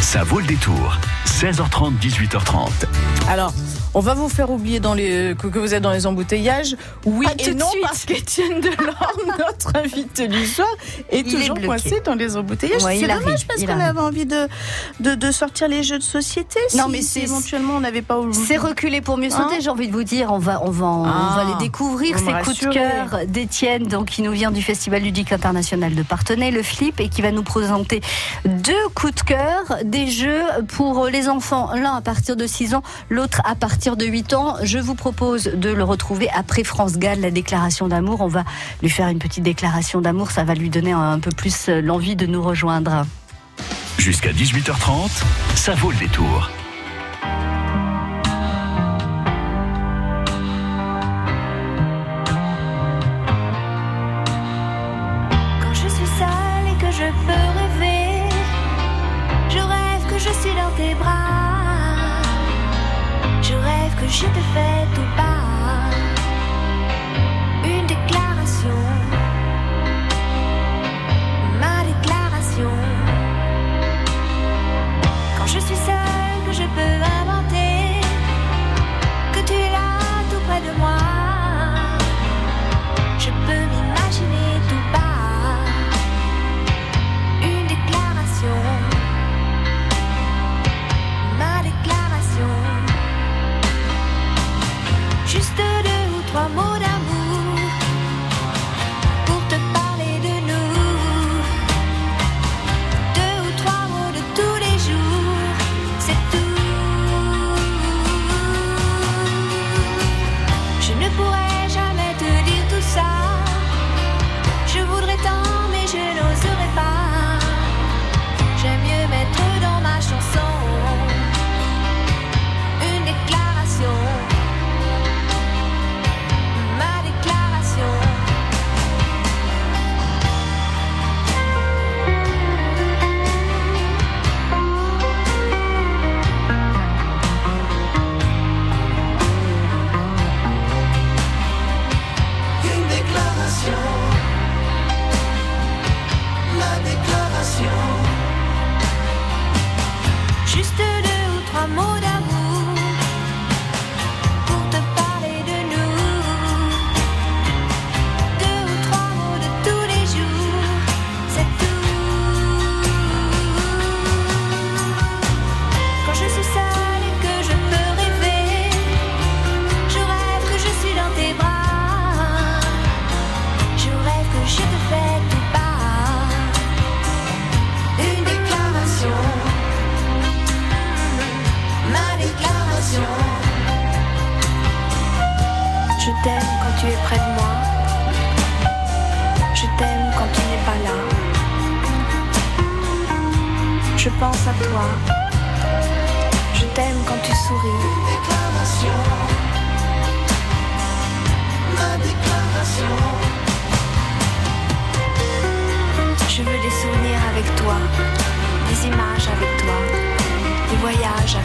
Ça vaut le détour. 16h30, 18h30. Alors, on va vous faire oublier dans les, que, vous êtes dans les embouteillages. Oui Pas et non, suite. parce qu'Étienne Delorme, notre invité du soir, est Il est toujours bloqué. coincé dans les embouteillages. Ouais, c'est dommage arrive, parce qu'on avait envie de, de, de sortir les jeux de société. Non, si- mais si c'est- éventuellement on n'avait pas. C'est reculé pour mieux sauter, Hein j'ai envie de vous dire. On va, on va, on Ah, va les découvrir, ces coups de cœur d'Étienne, donc qui nous vient du Festival ludique international de Partenay, le Flip, et qui va nous présenter deux coups de cœur, des jeux pour les enfants, l'un à partir de 6 ans, l'autre à partir de 8 ans. Je vous propose de le retrouver après France Gall, la déclaration d'amour. On va lui faire une petite déclaration d'amour, ça va lui donner un peu plus l'envie de nous rejoindre. Jusqu'à 18h30, ça vaut le détour.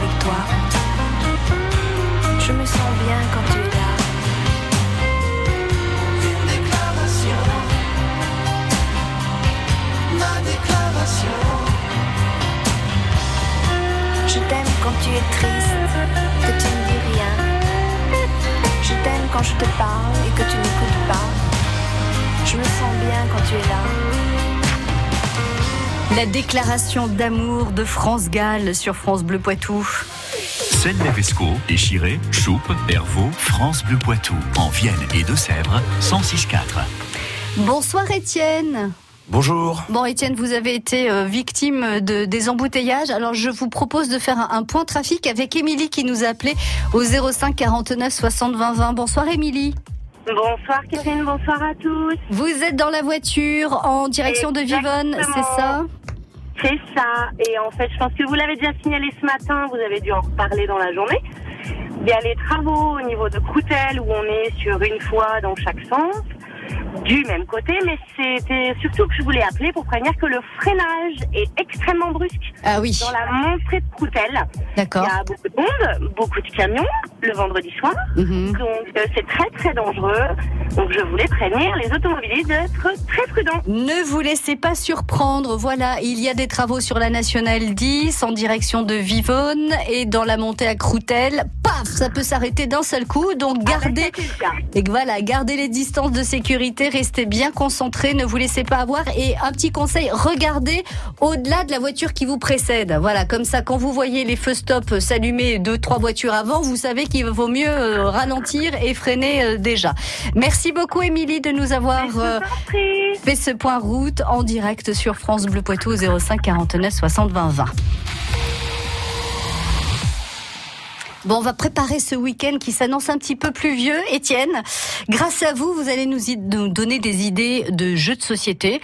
Avec toi. Je me sens bien quand tu es là. une déclaration, ma déclaration, Je t'aime quand tu es triste, que tu ne dis rien. Je t'aime quand je te parle La déclaration d'amour de France Gall sur France Bleu Poitou. Celle Levesco, Échiré, Choupe, Hervaux, France Bleu Poitou. En Vienne et Deux-Sèvres, 106.4. Bonsoir Étienne. Bonjour. Bon Étienne, vous avez été euh, victime de, des embouteillages. Alors je vous propose de faire un, un point trafic avec Émilie qui nous a appelé au 05 49 60 20 20. Bonsoir Émilie. Bonsoir Catherine, bonsoir à tous. Vous êtes dans la voiture en direction de Vivonne, c'est ça? C'est ça. Et en fait, je pense que vous l'avez déjà signalé ce matin, vous avez dû en reparler dans la journée. Il y a les travaux au niveau de Coutel où on est sur une fois dans chaque sens, du même côté, mais c'était surtout que je voulais appeler pour prévenir que le freinage est extrêmement brusque Ah oui, dans la montée de Coutel. Il y a beaucoup de monde, beaucoup de camions, le vendredi soir. Mhm. Donc euh, c'est très très dangereux. Donc je voulais prévenir les automobilistes d'être très prudents. Ne vous laissez pas surprendre. Voilà, il y a des travaux sur la nationale 10 en direction de Vivonne et dans la montée à Croutelle. Paf, ça peut s'arrêter d'un seul coup. Donc gardez Ah, ben, et que voilà, gardez les distances de sécurité, restez bien concentrés, ne vous laissez pas avoir. Et un petit conseil, regardez au-delà de la voiture qui vous précède. Voilà, comme ça, quand vous voyez les feux stop s'allumer deux, trois voitures avant, vous savez qu'il vaut mieux euh, ralentir et freiner euh, déjà. Merci beaucoup, Émilie, de nous avoir euh, fait ce point route en direct sur France Bleu Poitou au 05 49 60 20 20. Bon, on va préparer ce week-end qui s'annonce un petit peu pluvieux. Étienne, grâce à vous, vous allez nous, nous donner des idées de jeux de société.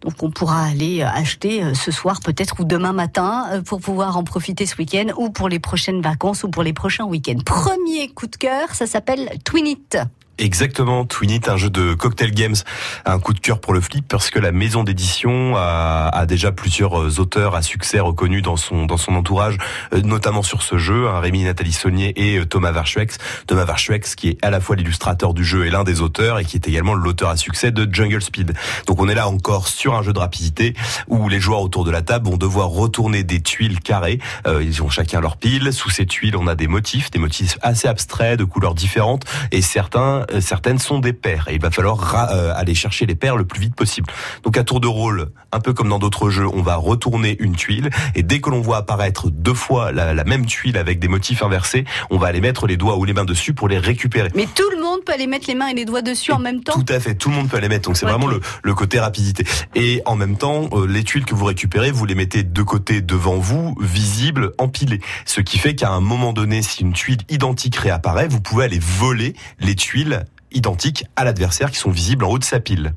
Donc, on pourra aller euh, acheter euh, ce soir peut-être ou demain matin euh, pour pouvoir en profiter ce week-end ou pour les prochaines vacances ou pour les prochains week-ends. Premier coup de cœur, ça s'appelle Twinit. Exactement, Twinit, un jeu de cocktail games, un coup de cœur pour le flip parce que la maison d'édition a, a déjà plusieurs euh, auteurs à succès reconnus dans son dans son entourage, euh, notamment sur ce jeu, hein, Rémi Nathalie Saunier et euh, Thomas Varchuex. Thomas Varchuex qui est à la fois l'illustrateur du jeu et l'un des auteurs et qui est également l'auteur à succès de Jungle Speed. Donc on est là encore sur un jeu de rapidité où les joueurs autour de la table vont devoir retourner des tuiles carrées. Euh, ils ont chacun leur pile. Sous ces tuiles, on a des motifs, des motifs assez abstraits, de couleurs différentes, et certains, certaines sont des paires. Et il va falloir euh, aller chercher les paires le plus vite possible. Donc à tour de rôle, un peu comme dans d'autres jeux, on va retourner une tuile, et dès que l'on voit apparaître deux fois la, la même tuile avec des motifs inversés, on va aller mettre les doigts ou les mains dessus pour les récupérer. Mais tout le monde peut aller mettre les mains et les doigts dessus en même temps? Tout à fait, tout le monde peut les mettre. Donc c'est vraiment le, le côté rapidité. Et en même temps, euh, les tuiles que vous récupérez, vous les mettez de côté devant vous, visibles, empilées. Ce qui fait qu'à un moment donné, si une tuile identique réapparaît, vous pouvez aller voler les tuiles identiques à l'adversaire qui sont visibles en haut de sa pile.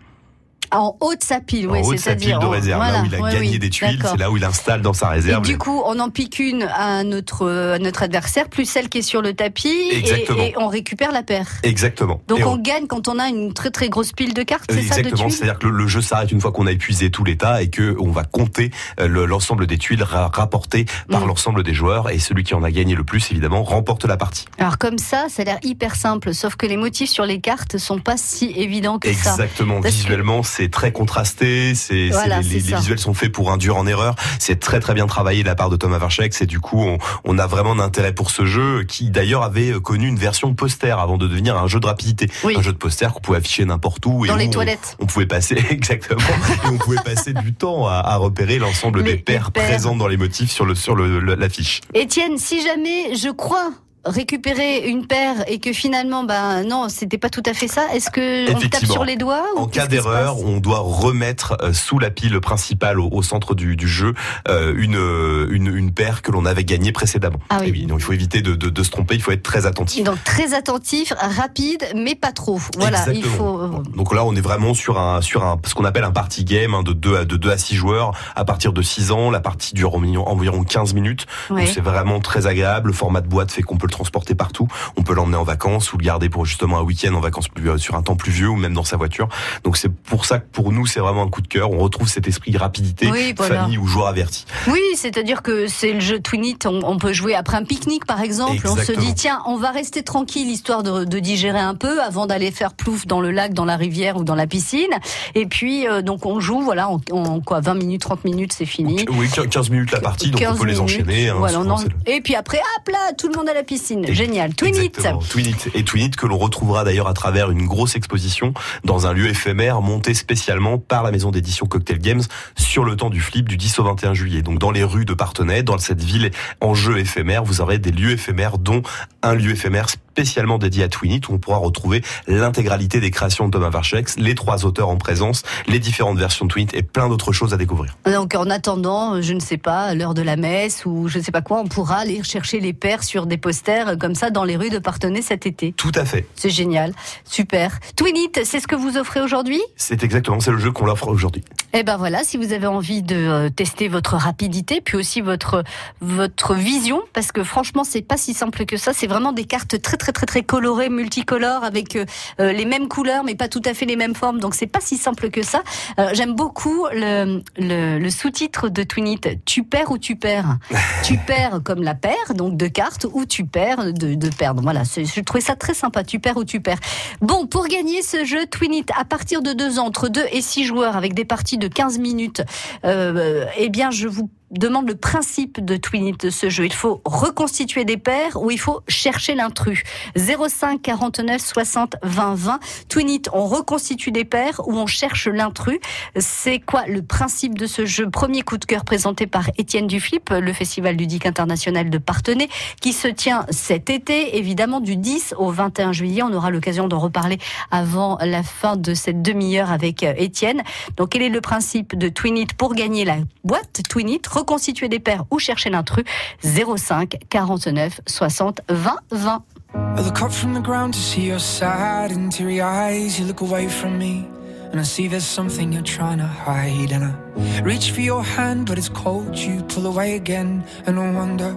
En haut de sa pile, oui, en haut de sa pile c'est-à-dire de réserve, voilà, là où il a ouais, gagné oui, des tuiles, c'est là où il installe dans sa Et réserve. du les- coup, on en pique une à notre, à notre adversaire, plus celle qui est sur le tapis, et, Exactement. et on récupère la paire. Exactement. Donc Et on gagne quand on a une très très grosse pile de cartes, c'est ça, Exactement, c'est-à-dire que le, le jeu s'arrête une fois qu'on a épuisé tout l'état et que on va compter euh, le- l'ensemble des tuiles ra- rapportées par Mm. l'ensemble des joueurs et celui qui en a gagné le plus évidemment remporte la partie. Alors comme ça, ça a l'air hyper simple, sauf que les motifs sur les cartes sont pas si évidents que ça. Exactement, Parce que- visuellement c'est très contrasté, c'est c'est- Voilà, les, c'est visuels sont faits pour induire en erreur, c'est très très bien travaillé de la part de Thomas Varchex et du coup on, on a vraiment un intérêt pour ce jeu qui d'ailleurs avait euh, connu une version poster avant de devenir un jeu de rapidité, Oui. un jeu de poster qu'on pouvait afficher n'importe où et Dans où les on- toilettes. on pouvait passer exactement et on pouvait passer du temps à, à repérer l'ensemble des paires paires. présentes dans les motifs sur le sur le le- l'affiche. Étienne, si jamais je crois récupérer une paire et que finalement, ben non, c'était pas tout à fait ça, est-ce que on tape sur les doigts ou En cas d'erreur, on doit remettre euh, sous la pile principale au, au centre du, du jeu euh, une, euh, une une paire que l'on avait gagnée précédemment. Ah oui. Et oui, donc il faut éviter de, de, de se tromper, il faut être très attentif. Donc très attentif, rapide, mais pas trop. Voilà, il faut. Donc là, on est vraiment sur un sur un ce qu'on appelle un party game hein, de 2 à de 2 à 6 joueurs à partir de 6 ans. La partie dure environ, environ 15 minutes. ouais. C'est vraiment très agréable. Le format de boîte fait qu'on peut le transporter partout. On peut l'emmener en vacances ou le garder pour justement un week-end en vacances plus, euh, sur un temps pluvieux ou même dans sa voiture. Donc c'est pour ça que pour nous c'est vraiment un coup de cœur. On retrouve cet esprit rapidité, Oui, voilà. famille ou joueur averti. Oui, c'est-à-dire que c'est le jeu Twinit, on, on peut jouer après un pique-nique par exemple. On se dit tiens, on va rester tranquille histoire de, de digérer un peu avant d'aller faire plouf dans le lac, dans la rivière ou dans la piscine. Et puis euh, donc on joue, voilà, en, en quoi 20 minutes, 30 minutes, c'est fini. Oui, 15 minutes la partie, donc on 15 peut les enchaîner. hein, voilà, en- Et puis après, hop là, tout le monde à la piscine. Génial. Twinit. Twinit. Et Twinit que l'on retrouvera d'ailleurs à travers une grosse exposition dans un lieu éphémère monté spécialement par la maison d'édition Cocktail Games sur le temps du flip du 10 au 21 juillet. Donc dans les rues de Partenay, dans cette ville en jeu éphémère, vous aurez des lieux éphémères dont un lieu éphémère spécialement dédié à Twinit où on pourra retrouver l'intégralité des créations de Thomas Varchex, les trois auteurs en présence, les différentes versions de Twinit et plein d'autres choses à découvrir. Donc en attendant, je ne sais pas, l'heure de la messe ou je ne sais pas quoi, on pourra aller chercher les paires sur des posters euh, comme ça dans les rues de Partenay cet été. Tout à fait. C'est génial, super. Twinit, c'est ce que vous offrez aujourd'hui? C'est exactement, c'est le jeu qu'on l'offre aujourd'hui. Eh ben voilà, si vous avez envie de euh, tester votre rapidité, puis aussi votre votre vision, parce que franchement c'est pas si simple que ça. C'est vraiment des cartes très très très très très coloré, multicolore, avec euh, euh, les mêmes couleurs, mais pas tout à fait les mêmes formes. Donc c'est pas si simple que ça. Euh, J'aime beaucoup le, le, le sous-titre de Twinit. Tu perds ou tu perds Tu perds comme la paire, donc de cartes, ou tu perds de, de perdre. Voilà, je trouvais ça très sympa. Tu perds ou tu perds. Bon, pour gagner ce jeu Twinit, à partir de deux ans, entre 2 et 6 joueurs, avec des parties de 15 minutes, euh, eh bien, je vous demande le principe de Twinit de ce jeu. Il faut reconstituer des paires ou il faut chercher l'intrus. 05 49 60 20 20. Twinit, on reconstitue des paires ou on cherche l'intrus. C'est quoi le principe de ce jeu? Premier coup de cœur présenté par Étienne Duflip, le Festival ludique international de Partenay, qui se tient cet été, évidemment du 10 au 21 juillet. On aura l'occasion d'en reparler avant la fin de cette demi-heure avec euh, Étienne. Donc, quel est le principe de Twinit pour gagner la boîte Twinit Reconstituer des paires ou chercher l'intrus 05 49 60 20 20. I look up from the ground to see your sad and teary eyes. You look away from me, and I see there's something you're trying to hide. And I reach for your hand, but it's cold. You pull away again, and I wonder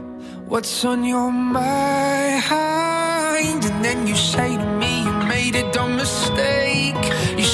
what's on your mind. And then you say to me, You made a dumb mistake.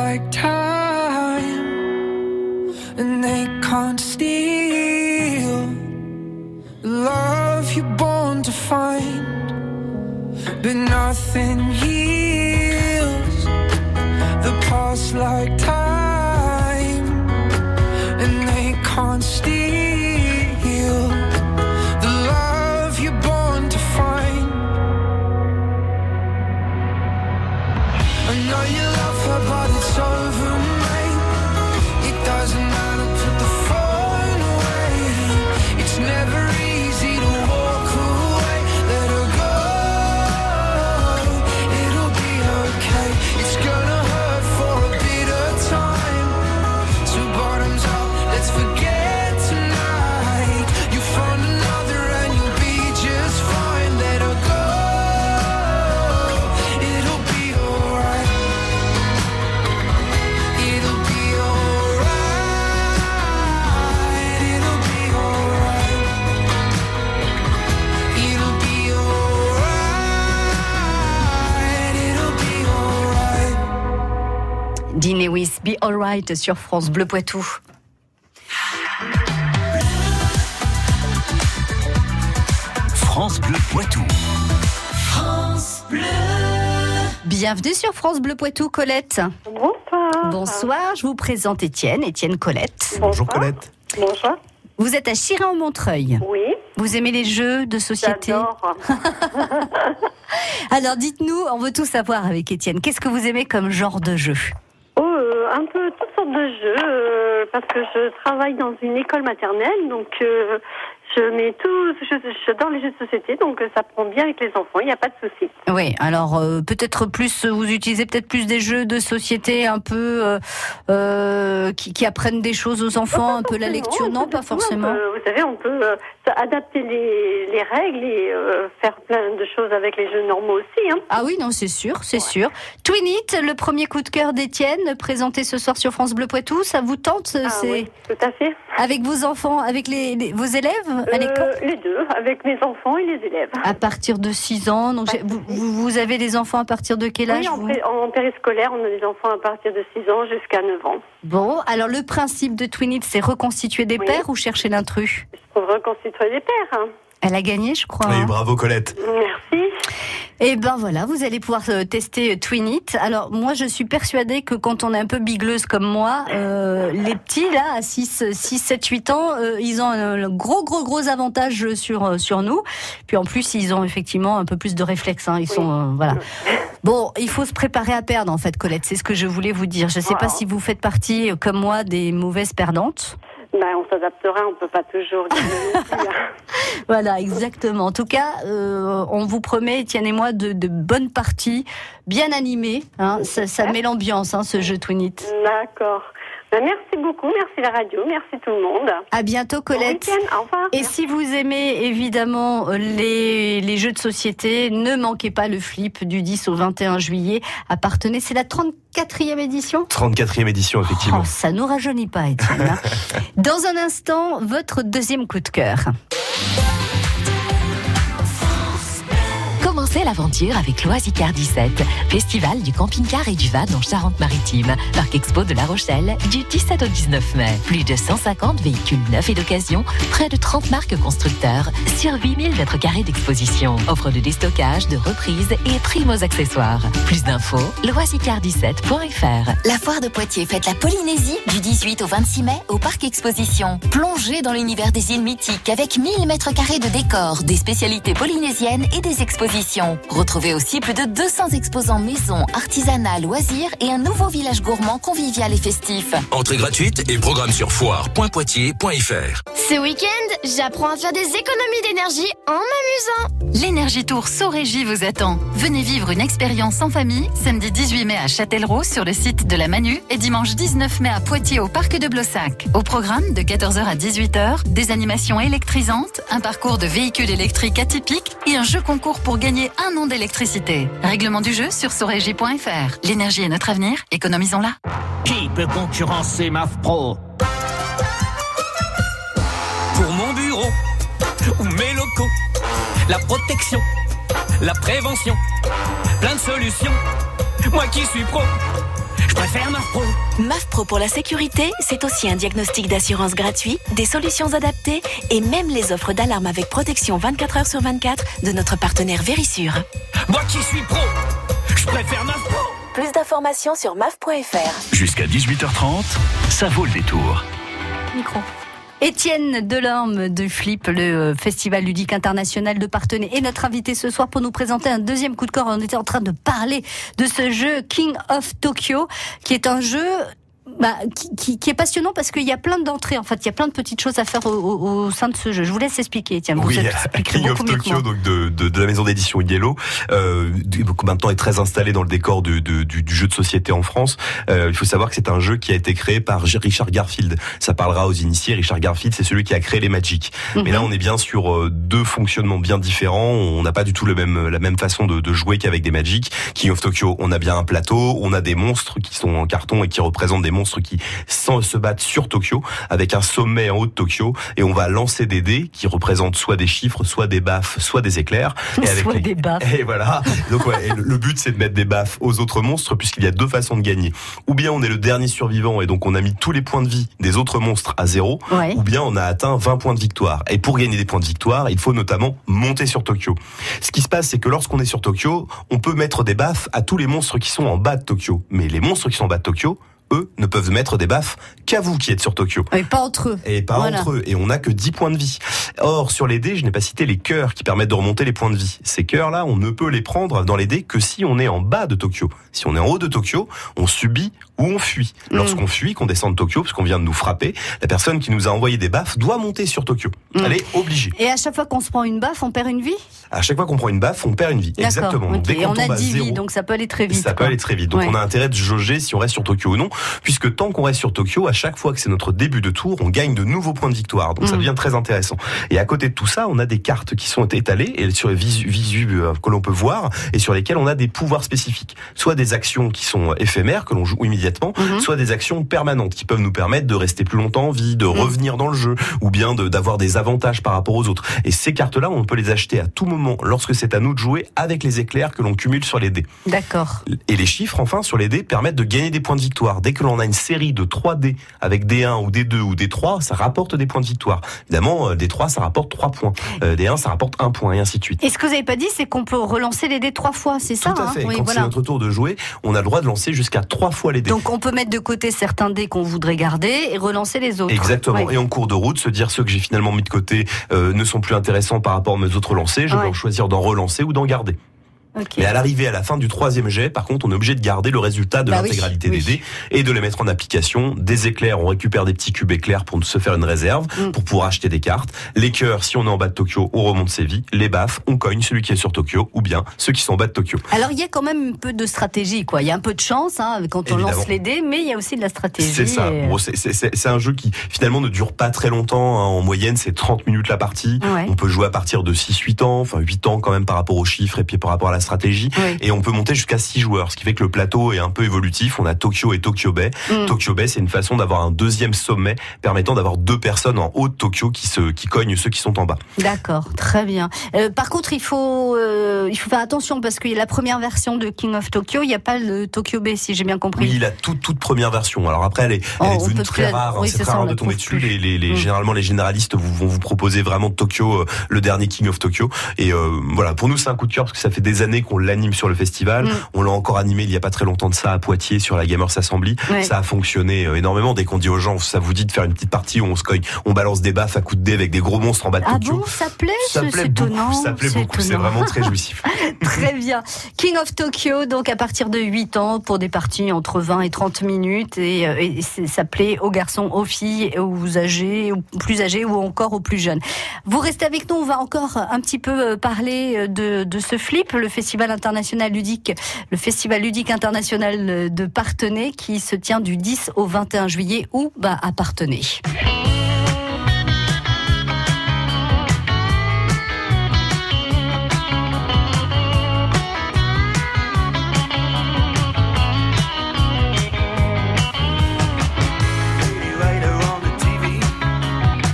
like time, and they can't steal love you're born to find. But nothing heals the past like time, and they can't steal Alright sur France Bleu Poitou. France Bleu Poitou. Bienvenue sur France Bleu Poitou, Colette. Bonsoir. Bonsoir, je vous présente Étienne, Étienne Colette. Bonjour Colette. Bonsoir. Vous êtes à Chirin-en-Montreuil. Oui, Vous aimez les jeux de société j'adore. Alors dites-nous, on veut tout savoir avec Étienne. Qu'est-ce que vous aimez comme genre de jeu? Oh, euh, un peu toutes sortes de jeux, euh, parce que je travaille dans une école maternelle, donc euh, Je mets tout, je- j'adore les jeux de société, donc ça prend bien avec les enfants, il n'y a pas de souci. Oui, alors peut-être plus, vous utilisez peut-être plus des jeux de société un peu qui, qui apprennent des choses aux enfants, un peu la lecture, non, pas forcément. Vous savez, on peut adapter les, les règles et faire plein de choses avec les jeux normaux aussi. Hein. Ah oui, non, c'est sûr, c'est sûr. Twin It, le premier coup de cœur d'Étienne, présenté ce soir sur France Bleu Poitou, ça vous tente Ah c'est oui, tout à fait. avec vos enfants, avec les, les- vos élèves à l'école? Euh, les deux, avec mes enfants et les élèves. À partir de 6 ans, donc vous, vous avez des enfants à partir de quel âge oui, en, vous? pré- en périscolaire, on a des enfants à partir de 6 ans jusqu'à 9 ans. Bon, alors le principe de Twin It, c'est reconstituer des Oui. pères ou chercher l'intrus? Reconstituer les pères. hein. Elle a gagné, je crois. Oui, hein. bravo Colette. Merci. Et ben voilà, vous allez pouvoir euh, tester euh, Twin It. Alors moi, je suis persuadée que quand on est un peu bigleuse comme moi, euh, les petits là, à 6, 6 7, 8 ans, euh, ils ont un, un gros, gros, gros avantage sur euh, sur nous. Puis en plus, ils ont effectivement un peu plus de réflexes. Hein. Ils sont euh, voilà. Bon, il faut se préparer à perdre en fait, Colette. C'est ce que je voulais vous dire. Je sais pas si vous faites partie, comme moi, des mauvaises perdantes. Ben, on s'adaptera, on peut pas toujours hein. Voilà, exactement. En tout cas, euh, on vous promet, Étienne et moi, de, de bonnes parties, bien animées. Hein. Ça, ça met l'ambiance, hein, ce jeu Twin It. D'accord. Ben, merci beaucoup, merci la radio, merci tout le monde. À bientôt, Colette. week-end, au revoir. Et si vous aimez évidemment les, les jeux de société, ne manquez pas le flip du 10 au 21 juillet. Appartenez, c'est la 34e édition 34e édition, effectivement. Oh, ça nous rajeunit pas, Étienne. hein. Dans un instant, votre deuxième coup de cœur. Commencez l'aventure avec l'Oisicar 17, festival du camping-car et du van en Charente-Maritime. Parc Expo de La Rochelle, du 17 au 19 mai. Plus de 150 véhicules neufs et d'occasion, près de 30 marques constructeurs, sur 8000 mètres carrés d'exposition. Offre de déstockage, de reprise et prime aux accessoires. Plus d'infos, loisicar17.fr. La foire de Poitiers fête la Polynésie du 18 au 26 mai au Parc Exposition. Plongez dans l'univers des îles mythiques avec 1000 mètres carrés de décors, des spécialités polynésiennes et des expositions. Retrouvez aussi plus de 200 exposants maison, artisanat, loisirs et un nouveau village gourmand convivial et festif. Entrée gratuite et programme sur foire.poitiers.fr. Ce week-end, j'apprends à faire des économies d'énergie en m'amusant. L'énergie Tour Sorégie vous attend. Venez vivre une expérience en famille samedi 18 mai à Châtellerault sur le site de la Manu et dimanche 19 mai à Poitiers au parc de Blossac. Au programme de 14h à 18h, des animations électrisantes, un parcours de véhicules électriques atypiques et un jeu concours pour gagner un an d'électricité. Règlement du jeu sur sorégie.fr. L'énergie est notre avenir, économisons-la. Qui peut concurrencer MAF Pro? Pour mon bureau ou mes locaux, la protection, la prévention, plein de solutions. Moi qui suis pro, je préfère MAF Pro. MAF Pro pour la sécurité, c'est aussi un diagnostic d'assurance gratuit, des solutions adaptées et même les offres d'alarme avec protection 24 heures sur 24 de notre partenaire Vérissure. Moi qui suis pro, je préfère MAF Pro. Plus d'informations sur maf.fr. Jusqu'à 18h30, ça vaut le détour. Micro. Étienne Delorme de Flip, le euh, Festival ludique international de Partenay, est notre invité ce soir pour nous présenter un deuxième coup de corps. On était en train de parler de ce jeu King of Tokyo, qui est un jeu bah, qui, qui- qui est passionnant parce qu'il y a plein d'entrées. En fait, il y a plein de petites choses à faire au, au- au sein de ce jeu. Je vous laisse expliquer. Tiens, vous Oui, expliquerez King of Tokyo, donc de, de, de la maison d'édition Yellow, euh, du- maintenant est très installé dans le décor de- du, du jeu de société en France. Euh, il faut savoir que c'est un jeu qui a été créé par Richard Garfield. Ça parlera aux initiés. Richard Garfield, c'est celui qui a créé les Magic. Mais là, on est bien sur euh, deux fonctionnements bien différents. On n'a pas du tout le même, la même façon de, de jouer qu'avec des Magic. King of Tokyo, on a bien un plateau, on a des monstres qui sont en carton et qui représentent des monstres qui se battent sur Tokyo, avec un sommet en haut de Tokyo, et on va lancer des dés qui représentent soit des chiffres, soit des baffes, soit des éclairs. Et avec Soit les- des baffes. Et voilà. Donc ouais, et le but c'est de mettre des baffes aux autres monstres, puisqu'il y a deux façons de gagner. Ou bien on est le dernier survivant et donc on a mis tous les points de vie des autres monstres à zéro, Ouais. ou bien on a atteint 20 points de victoire. Et pour gagner des points de victoire, il faut notamment monter sur Tokyo. Ce qui se passe, c'est que lorsqu'on est sur Tokyo, on peut mettre des baffes à tous les monstres qui sont en bas de Tokyo. Mais les monstres qui sont en bas de Tokyo, eux, ne peuvent mettre des baffes qu'à vous qui êtes sur Tokyo. Et pas entre eux. Et pas Voilà. entre eux. Et on n'a que 10 points de vie. Or, sur les dés, je n'ai pas cité les cœurs qui permettent de remonter les points de vie. Ces cœurs-là, on ne peut les prendre dans les dés que si on est en bas de Tokyo. Si on est en haut de Tokyo, on subit ou on fuit. Mm. Lorsqu'on fuit, qu'on descend de Tokyo, parce qu'on vient de nous frapper, la personne qui nous a envoyé des baffes doit monter sur Tokyo. Mm. Elle est obligée. Et à chaque fois qu'on se prend une baffe, on perd une vie? À chaque fois qu'on prend une baffe, on perd une vie. Exactement. Donc, dès Et on a tombe à 10 zéro, vies, donc ça peut aller très vite. ça peut aller très vite. Donc Ouais. on a intérêt de jauger si on reste sur Tokyo ou non, puisque tant qu'on reste sur Tokyo, à chaque fois que c'est notre début de tour, on gagne de nouveaux points de victoire. Donc ça Mm. devient très intéressant. Et à côté de tout ça, on a des cartes qui sont étalées et sur les visu, visu euh, que l'on peut voir et sur lesquelles on a des pouvoirs spécifiques. Soit des actions qui sont éphémères que l'on joue immédiatement, Mhm. soit des actions permanentes qui peuvent nous permettre de rester plus longtemps en vie, de revenir dans le jeu ou bien de- d'avoir des avantages par rapport aux autres. Et ces cartes-là, on peut les acheter à tout moment lorsque c'est à nous de jouer avec les éclairs que l'on cumule sur les dés. D'accord. Et les chiffres, enfin, sur les dés, permettent de gagner des points de victoire. Dès que l'on a une série de 3 dés avec des 1 ou des 2 ou des 3, ça rapporte des points de victoire. Évidemment, euh, des 3, ça rapporte 3 points. Euh, des 1, ça rapporte 1 point, et ainsi de suite. Et ce que vous n'avez pas dit, c'est qu'on peut relancer les dés trois fois, c'est ça Tout à hein fait. Oui, Quand c'est voilà. notre tour de jouer, on a le droit de lancer jusqu'à 3 fois les dés. Donc on peut mettre de côté certains dés qu'on voudrait garder et relancer les autres. Exactement. Ouais. Et en cours de route, se dire ceux que j'ai finalement mis de côté euh, ne sont plus intéressants par rapport à mes autres lancers, je vais Ouais. choisir d'en relancer ou d'en garder. Ok. Mais à l'arrivée, à la fin du troisième jet, par contre, on est obligé de garder le résultat de Bah l'intégralité oui. des dés et de les mettre en application. Des éclairs, on récupère des petits cubes éclairs pour se faire une réserve, Mm. pour pouvoir acheter des cartes. Les cœurs, si on est en bas de Tokyo, on remonte ses vies. Les baffes, on cogne celui qui est sur Tokyo, ou bien ceux qui sont en bas de Tokyo. Alors il y a quand même un peu de stratégie, quoi. Il y a un peu de chance hein, quand on Évidemment. lance les dés, mais il y a aussi de la stratégie. C'est ça. et- Bon, c'est- un jeu qui finalement ne dure pas très longtemps. hein. En moyenne, c'est 30 minutes la partie. Ouais. On peut jouer à partir de 6-8 ans, enfin 8 ans quand même par rapport aux chiffres et puis par rapport à la stratégie. Oui. Et on peut monter jusqu'à 6 joueurs, ce qui fait que le plateau est un peu évolutif. On a Tokyo et Tokyo Bay. Mm. Tokyo Bay, c'est une façon d'avoir un deuxième sommet permettant d'avoir deux personnes en haut de Tokyo qui se qui cognent ceux qui sont en bas. D'accord, très bien. Euh, par contre, il faut euh, il faut faire attention parce qu'il y a la première version de King of Tokyo, il n'y a pas le Tokyo Bay, si j'ai bien compris. Oui, la toute toute première version. Alors après, elle est, Oh, elle est on devenue très rare. hein. oui, c'est très ça, rare de tomber dessus. Les, les, les- Mm. généralement, les généralistes vous, vont vous proposer vraiment Tokyo, euh, le dernier King of Tokyo. Et voilà, pour nous, c'est un coup de cœur parce que ça fait des années qu'on l'anime sur le festival. Mm. On l'a encore animé il y a pas très longtemps de ça à Poitiers sur la Gamers Assembly. Ouais. Ça a fonctionné euh, énormément. Dès qu'on dit aux gens, ça vous dit de faire une petite partie où on se cogne, on balance des baffes à coups de dés avec des gros monstres en bas de Ah bon, ça plaît ça c'est- plaît c'est beaucoup, étonnant. ça plaît beaucoup, c'est vraiment très jouissif. Très bien. King of Tokyo, donc à partir de 8 ans, pour des parties entre 20 et 30 minutes. Et, euh, et ça plaît aux garçons, aux filles, aux âgés, aux plus âgés ou encore aux plus jeunes. Vous restez avec nous, on va encore un petit peu euh, parler de, de ce flip, le Festival international ludique, le Festival ludique international de Partenay qui se tient du 10 au 21 juillet ou bah, à Partenay.